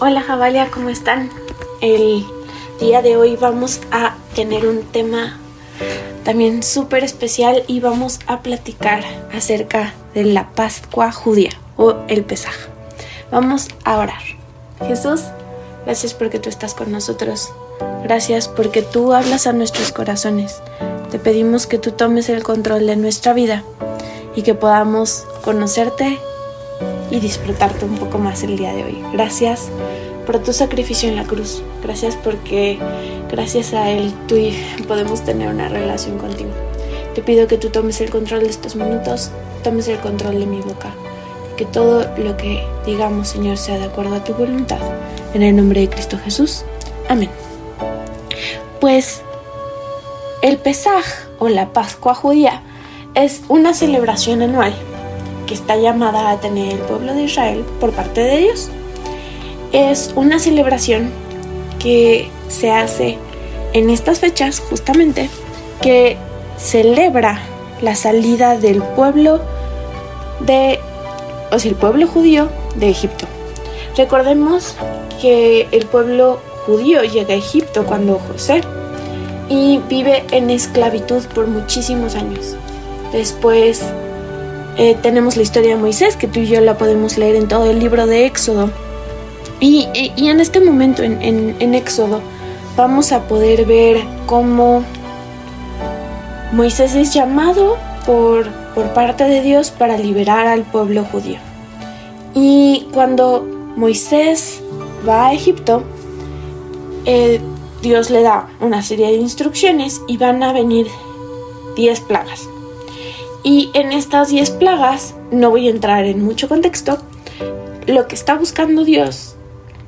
Hola Javalia, ¿cómo están? El día de hoy vamos a tener un tema también súper especial y vamos a platicar acerca de la Pascua judía o el Pesaj. Vamos a orar. Jesús, gracias porque tú estás con nosotros. Gracias porque tú hablas a nuestros corazones. Te pedimos que tú tomes el control de nuestra vida y que podamos conocerte y disfrutarte un poco más el día de hoy. Gracias por tu sacrificio en la cruz. Gracias porque gracias a Él tú y podemos tener una relación contigo. Te pido que tú tomes el control de estos minutos, tomes el control de mi boca. Que todo lo que digamos, Señor, sea de acuerdo a tu voluntad. En el nombre de Cristo Jesús. Amén. Pues el Pesaj o la Pascua judía es una celebración anual que está llamada a tener el pueblo de Israel por parte de Dios. Es una celebración que se hace en estas fechas justamente que celebra la salida del pueblo de, o sea, el pueblo judío de Egipto. Recordemos que el pueblo judío llega a Egipto cuando José y vive en esclavitud por muchísimos años. Después eh, tenemos la historia de Moisés, que tú y yo la podemos leer en todo el libro de Éxodo. Y, en este momento, en, Éxodo, vamos a poder ver cómo Moisés es llamado por, por parte de Dios para liberar al pueblo judío. Y cuando Moisés va a Egipto, eh, Dios le da una serie de instrucciones y van a venir 10 plagas. Y en estas 10 plagas, no voy a entrar en mucho contexto, lo que está buscando Dios,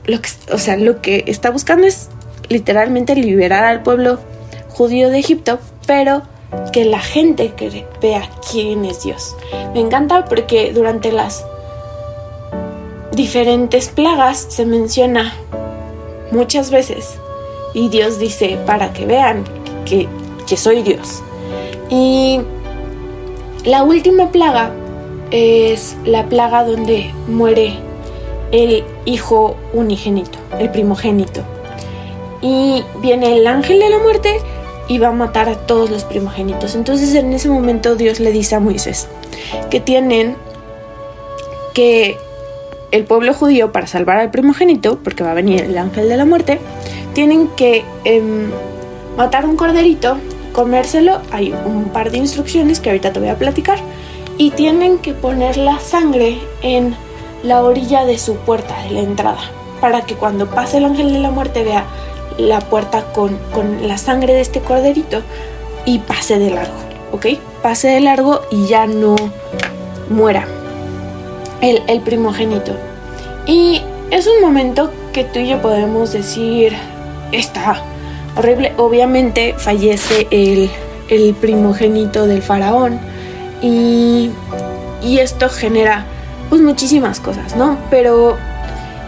lo que, o sea, lo que está buscando es literalmente liberar al pueblo judío de Egipto, pero que la gente vea quién es Dios. Me encanta porque durante las diferentes plagas se menciona muchas veces y Dios dice para que vean que, que soy Dios. Y la última plaga es la plaga donde muere el hijo unigénito, el primogénito. Y viene el ángel de la muerte y va a matar a todos los primogénitos. Entonces en ese momento Dios le dice a Moisés que tienen que el pueblo judío para salvar al primogénito, porque va a venir el ángel de la muerte, tienen que em, matar un corderito comérselo, hay un par de instrucciones que ahorita te voy a platicar, y tienen que poner la sangre en la orilla de su puerta, de la entrada, para que cuando pase el ángel de la muerte vea la puerta con, la sangre de este corderito y pase de largo, ¿ok? Pase de largo y ya no muera el, el primogénito. Y es un momento que tú y yo podemos decir, está horrible. Obviamente fallece el, primogénito del faraón y, esto genera pues muchísimas cosas, ¿no? Pero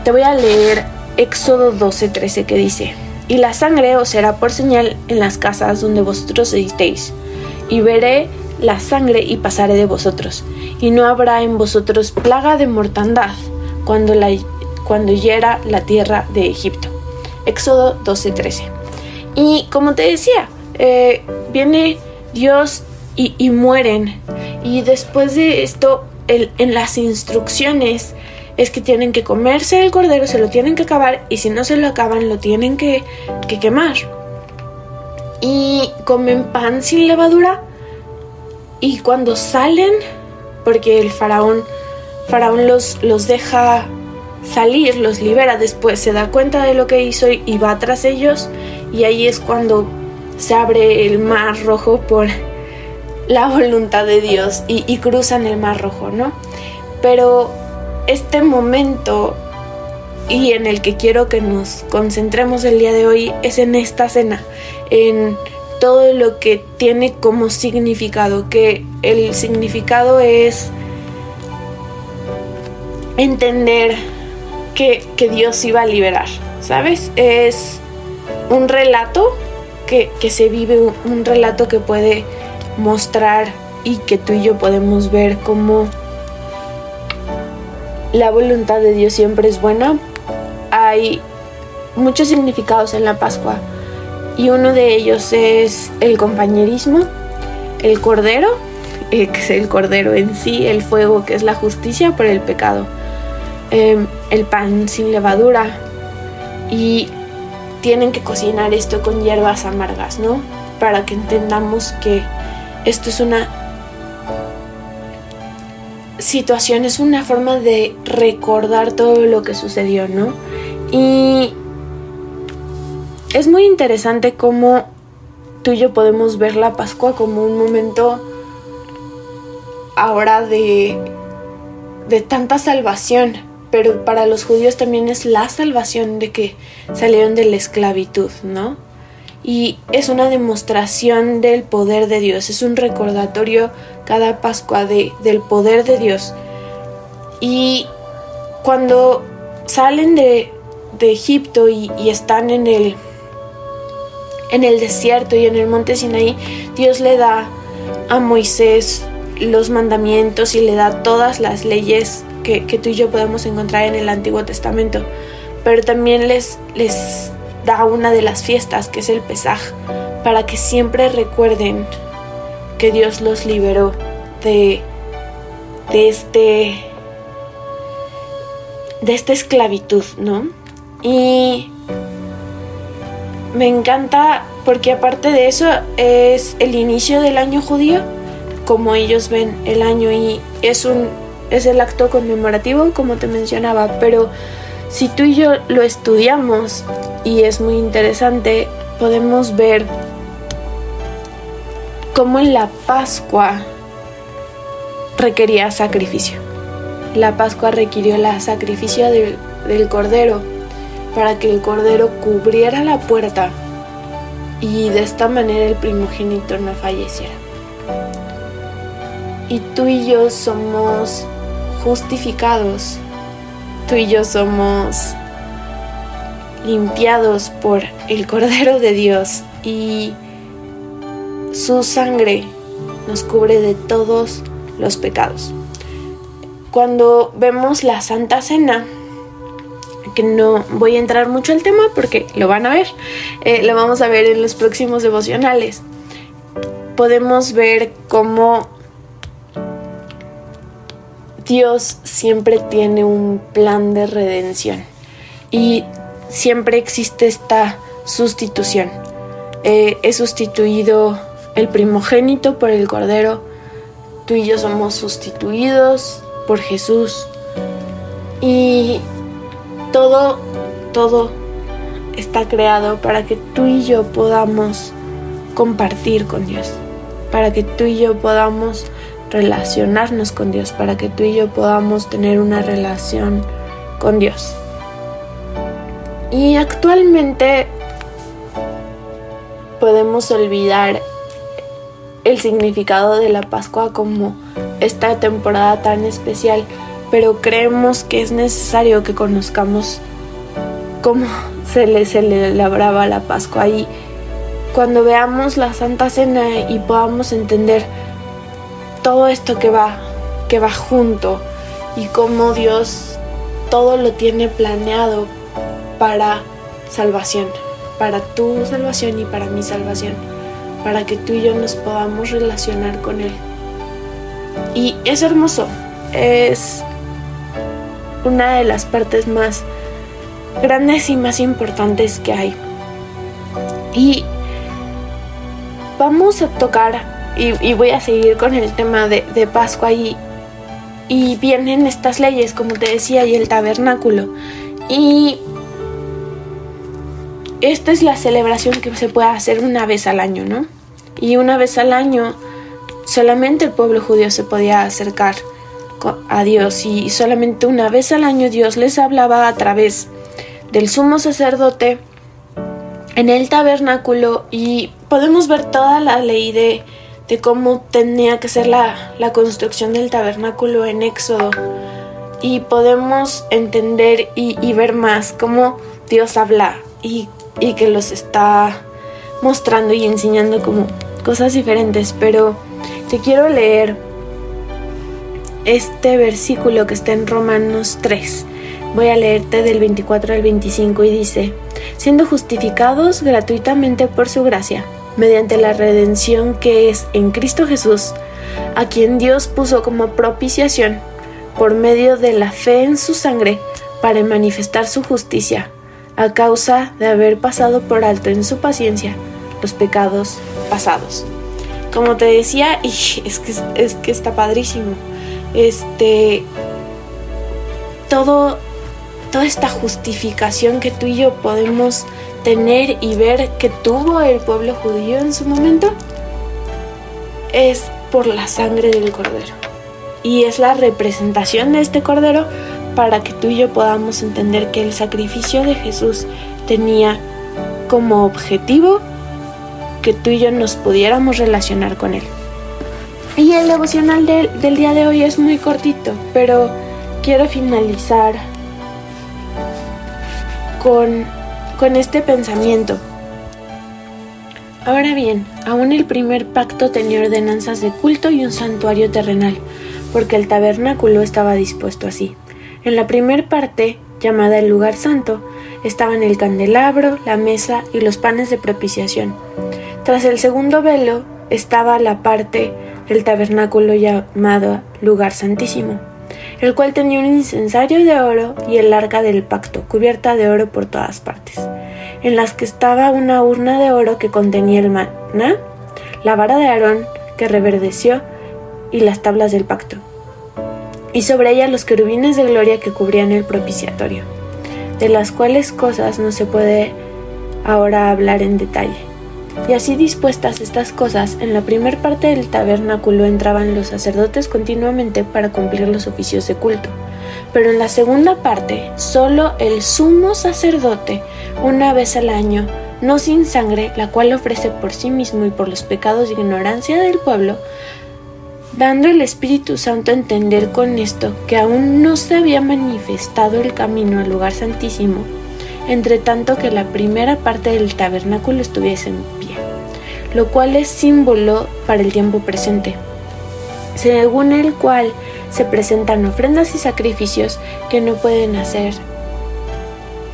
te voy a leer Éxodo 12:13 que dice, y la sangre os será por señal en las casas donde vosotros estéis, y veré la sangre y pasaré de vosotros, y no habrá en vosotros plaga de mortandad cuando, la, hiera la tierra de Egipto. Éxodo 12:13. Y como te decía, eh, viene Dios y, mueren. Y después de esto, en las instrucciones es que tienen que comerse el cordero, se lo tienen que acabar y si no se lo acaban lo tienen que, quemar. Y comen pan sin levadura y cuando salen, porque el faraón, faraón los, los deja salir, los libera después, se da cuenta de lo que hizo y va tras ellos y ahí es cuando se abre el mar rojo por la voluntad de Dios y, cruzan el mar rojo, ¿no? Pero este momento y en el que quiero que nos concentremos el día de hoy es en esta cena, en todo lo que tiene como significado, que el significado es entender que, que Dios iba a liberar, ¿sabes? Es un relato que, se vive, un, relato que puede mostrar y que tú y yo podemos ver como la voluntad de Dios siempre es buena hay muchos significados en la Pascua y uno de ellos es el compañerismo, el cordero, eh, que es el cordero en sí, el fuego, que es la justicia por el pecado, em, el pan sin levadura y tienen que cocinar esto con hierbas amargas, ¿no? Para que entendamos que esto es una situación, es una forma de recordar todo lo que sucedió, ¿no? Y es muy interesante cómo tú y yo podemos ver la Pascua como un momento ahora de, de tanta salvación, pero para los judíos también es la salvación de que salieron de la esclavitud, ¿no? Y es una demostración del poder de Dios, es un recordatorio cada Pascua de, del poder de Dios. Y cuando salen de, de Egipto y, están en el en el desierto y en el monte Sinaí, Dios le da a Moisés los mandamientos y le da todas las leyes que, tú y yo podemos encontrar en el Antiguo Testamento. Pero también les, les da una de las fiestas, que es el Pesaj, para que siempre recuerden que Dios los liberó de, de este de esta esclavitud, ¿no? Y me encanta porque aparte de eso es el inicio del año judío, como ellos ven el año y es un es el acto conmemorativo como te mencionaba, pero si tú y yo lo estudiamos y es muy interesante, podemos ver cómo en la Pascua requería sacrificio. La Pascua requirió el sacrificio del, del cordero para que el cordero cubriera la puerta y de esta manera el primogénito no falleciera. Y tú y yo somos justificados, tú y yo somos limpiados por el Cordero de Dios y su sangre nos cubre de todos los pecados. Cuando vemos la Santa Cena, que no voy a entrar mucho al tema porque lo van a ver, eh, lo vamos a ver en los próximos devocionales. Podemos ver cómo Dios siempre tiene un plan de redención y siempre existe esta sustitución. Eh, he sustituido el primogénito por el cordero. Tú y yo somos sustituidos por Jesús. Y todo, todo está creado para que tú y yo podamos compartir con Dios, para que tú y yo podamos relacionarnos con Dios, para que tú y yo podamos tener una relación con Dios. Y actualmente podemos olvidar el significado de la Pascua como esta temporada tan especial pero creemos que es necesario que conozcamos cómo se le celebraba la Pascua y cuando veamos la Santa Cena y podamos entender todo esto que va que va junto y cómo Dios todo lo tiene planeado para salvación, para tu salvación y para mi salvación, para que tú y yo nos podamos relacionar con Él. Y es hermoso, es una de las partes más grandes y más importantes que hay. Y vamos a tocar, y, voy a seguir con el tema de, de Pascua, y, y vienen estas leyes, como te decía, y el tabernáculo. Y esta es la celebración que se puede hacer una vez al año, ¿no? Y una vez al año solamente el pueblo judío se podía acercar a Dios y solamente una vez al año Dios les hablaba a través del sumo sacerdote en el tabernáculo y podemos ver toda la ley de, de cómo tenía que ser la, la, construcción del tabernáculo en Éxodo y podemos entender y, ver más cómo Dios habla y, y que los está mostrando y enseñando como cosas diferentes pero te quiero leer este versículo que está en Romanos 3. Voy a leerte del 24 al 25 y dice, siendo justificados gratuitamente por su gracia, mediante la redención que es en Cristo Jesús, a quien Dios puso como propiciación por medio de la fe en su sangre para manifestar su justicia, a causa de haber pasado por alto en su paciencia los pecados pasados. Como te decía, y es que, es que está padrísimo. Este. Todo. Toda esta justificación que tú y yo podemos tener y ver que tuvo el pueblo judío en su momento es por la sangre del cordero. Y es la representación de este cordero para que tú y yo podamos entender que el sacrificio de Jesús tenía como objetivo que tú y yo nos pudiéramos relacionar con Él. Y el devocional del día de hoy es muy cortito, pero quiero finalizar con, con este pensamiento. Ahora bien, aún el primer pacto tenía ordenanzas de culto y un santuario terrenal, porque el tabernáculo estaba dispuesto así. En la primer parte, llamada el lugar santo, estaban el candelabro, la mesa y los panes de propiciación. Tras el segundo velo estaba la parte del tabernáculo llamado lugar santísimo, el cual tenía un incensario de oro y el arca del pacto, cubierta de oro por todas partes, en las que estaba una urna de oro que contenía el maná, la vara de Aarón que reverdeció y las tablas del pacto, y sobre ella los querubines de gloria que cubrían el propiciatorio, de las cuales cosas no se puede ahora hablar en detalle y así dispuestas estas cosas, en la primer parte del tabernáculo entraban los sacerdotes continuamente para cumplir los oficios de culto. Pero en la segunda parte, solo el sumo sacerdote, una vez al año, no sin sangre, la cual ofrece por sí mismo y por los pecados de ignorancia del pueblo, dando el Espíritu Santo a entender con esto que aún no se había manifestado el camino al lugar santísimo, entre tanto que la primera parte del tabernáculo estuviese en lo cual es símbolo para el tiempo presente, según el cual se presentan ofrendas y sacrificios que no pueden hacer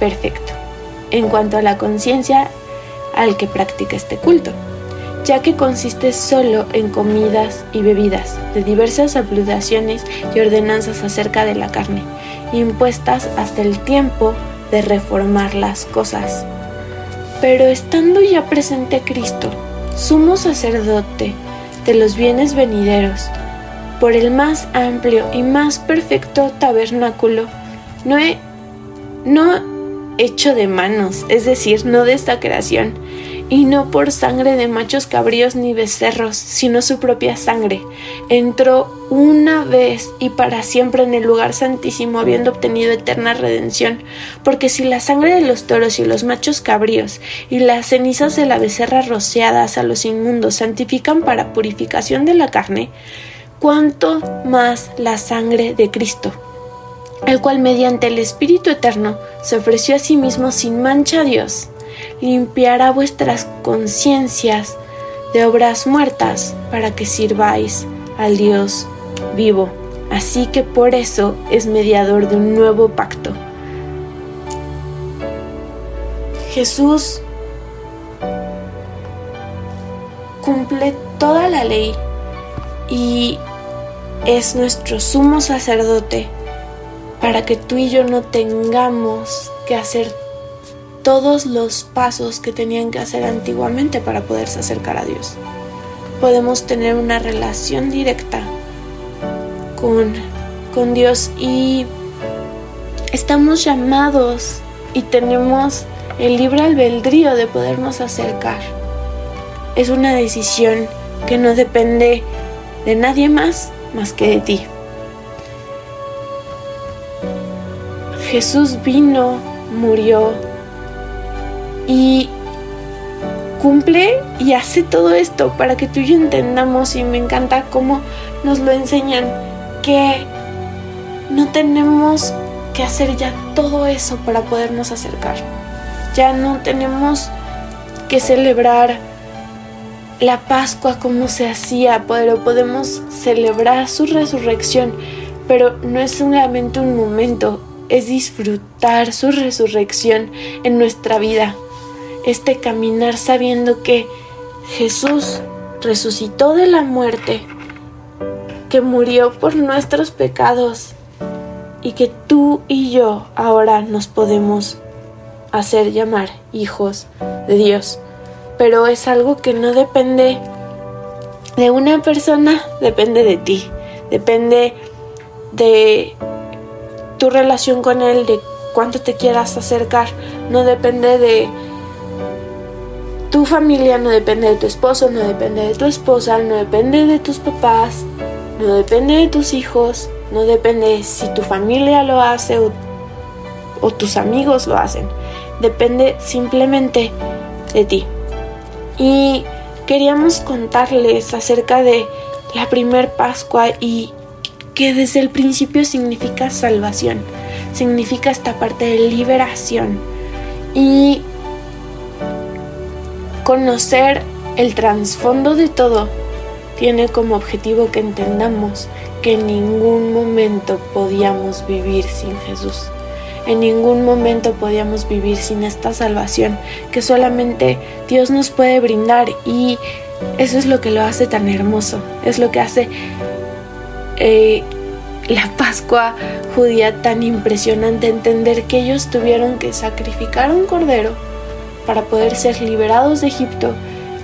perfecto en cuanto a la conciencia al que practica este culto, ya que consiste solo en comidas y bebidas de diversas abludaciones y ordenanzas acerca de la carne, impuestas hasta el tiempo de reformar las cosas. Pero estando ya presente Cristo, sumo sacerdote de los bienes venideros, por el más amplio y más perfecto tabernáculo, no, he, no hecho de manos, es decir, no de esta creación, y no por sangre de machos cabríos ni becerros, sino su propia sangre. Entró una vez y para siempre en el lugar santísimo, habiendo obtenido eterna redención, porque si la sangre de los toros y los machos cabríos y las cenizas de la becerra rociadas a los inmundos santifican para purificación de la carne, cuánto más la sangre de Cristo el cual mediante el Espíritu Eterno se ofreció a sí mismo sin mancha a Dios limpiará vuestras conciencias de obras muertas para que sirváis al Dios vivo. Así que por eso es mediador de un nuevo pacto. Jesús cumple toda la ley y es nuestro sumo sacerdote para que tú y yo no tengamos que hacer todos los pasos que tenían que hacer antiguamente para poderse acercar a Dios. Podemos tener una relación directa con, con Dios y estamos llamados y tenemos el libre albedrío de podernos acercar. Es una decisión que no depende de nadie más más que de ti. Jesús vino, murió, y cumple y hace todo esto para que tú y yo entendamos y me encanta cómo nos lo enseñan que no tenemos que hacer ya todo eso para podernos acercar. Ya no tenemos que celebrar la Pascua como se hacía, pero podemos celebrar su resurrección, pero no es solamente un momento, es disfrutar su resurrección en nuestra vida. Este caminar sabiendo que Jesús resucitó de la muerte, que murió por nuestros pecados y que tú y yo ahora nos podemos hacer llamar hijos de Dios. Pero es algo que no depende de una persona, depende de ti, depende de tu relación con Él, de cuánto te quieras acercar, no depende de tu familia, no depende de tu esposo, no depende de tu esposa, no depende de tus papás, no depende de tus hijos, no depende si tu familia lo hace o, tus amigos lo hacen, depende simplemente de ti. Y queríamos contarles acerca de la primer Pascua y que desde el principio significa salvación, significa esta parte de liberación y conocer el trasfondo de todo tiene como objetivo que entendamos que en ningún momento podíamos vivir sin Jesús. En ningún momento podíamos vivir sin esta salvación que solamente Dios nos puede brindar y eso es lo que lo hace tan hermoso, es lo que hace eh, la Pascua judía tan impresionante, entender que ellos tuvieron que sacrificar un cordero para poder ser liberados de Egipto,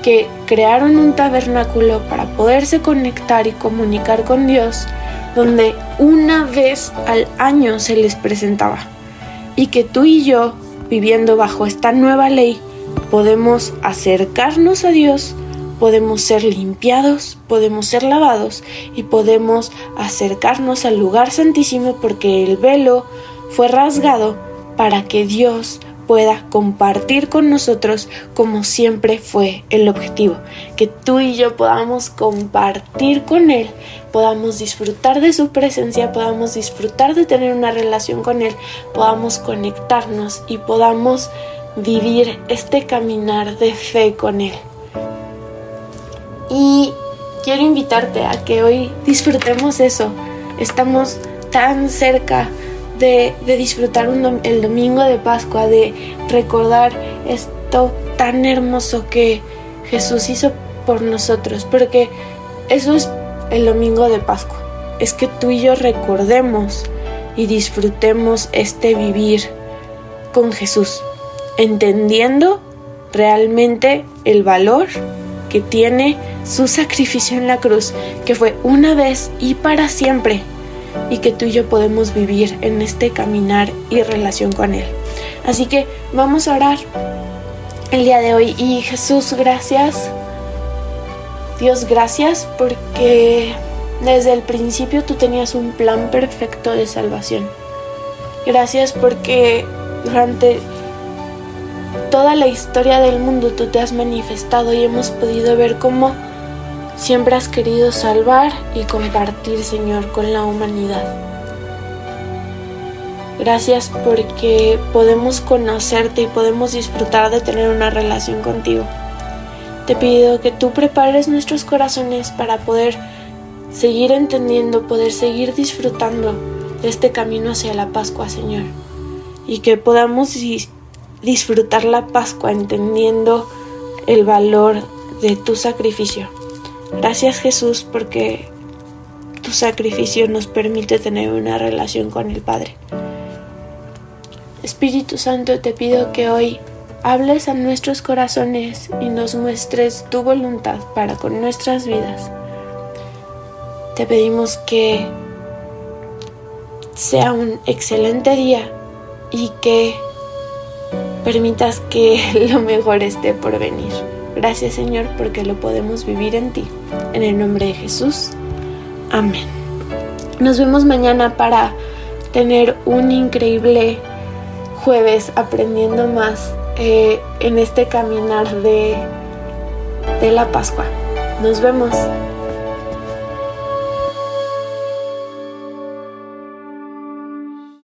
que crearon un tabernáculo para poderse conectar y comunicar con Dios, donde una vez al año se les presentaba. Y que tú y yo, viviendo bajo esta nueva ley, podemos acercarnos a Dios, podemos ser limpiados, podemos ser lavados y podemos acercarnos al lugar santísimo porque el velo fue rasgado para que Dios pueda compartir con nosotros como siempre fue el objetivo, que tú y yo podamos compartir con Él, podamos disfrutar de su presencia, podamos disfrutar de tener una relación con Él, podamos conectarnos y podamos vivir este caminar de fe con Él. Y quiero invitarte a que hoy disfrutemos eso. Estamos tan cerca de, disfrutar el domingo de Pascua, de recordar esto tan hermoso que Jesús hizo por nosotros, porque eso es el domingo de Pascua, es que tú y yo recordemos y disfrutemos este vivir con Jesús, entendiendo realmente el valor que tiene su sacrificio en la cruz, que fue una vez y para siempre y que tú y yo podemos vivir en este caminar y relación con Él. Así que vamos a orar el día de hoy y Jesús, gracias. Dios, gracias porque desde el principio tú tenías un plan perfecto de salvación. Gracias porque durante toda la historia del mundo tú te has manifestado y hemos podido ver cómo Siempre has querido salvar y compartir, Señor, con la humanidad. Gracias porque podemos conocerte y podemos disfrutar de tener una relación contigo. Te pido que tú prepares nuestros corazones para poder seguir entendiendo, poder seguir disfrutando de este camino hacia la Pascua, Señor. Y que podamos disfrutar la Pascua entendiendo el valor de tu sacrificio. Gracias Jesús porque tu sacrificio nos permite tener una relación con el Padre. Espíritu Santo, te pido que hoy hables a nuestros corazones y nos muestres tu voluntad para con nuestras vidas. Te pedimos que sea un excelente día y que permitas que lo mejor esté por venir. Gracias Señor porque lo podemos vivir en ti. En el nombre de Jesús. Amén. Nos vemos mañana para tener un increíble jueves aprendiendo más eh, en este caminar de, de la Pascua. Nos vemos.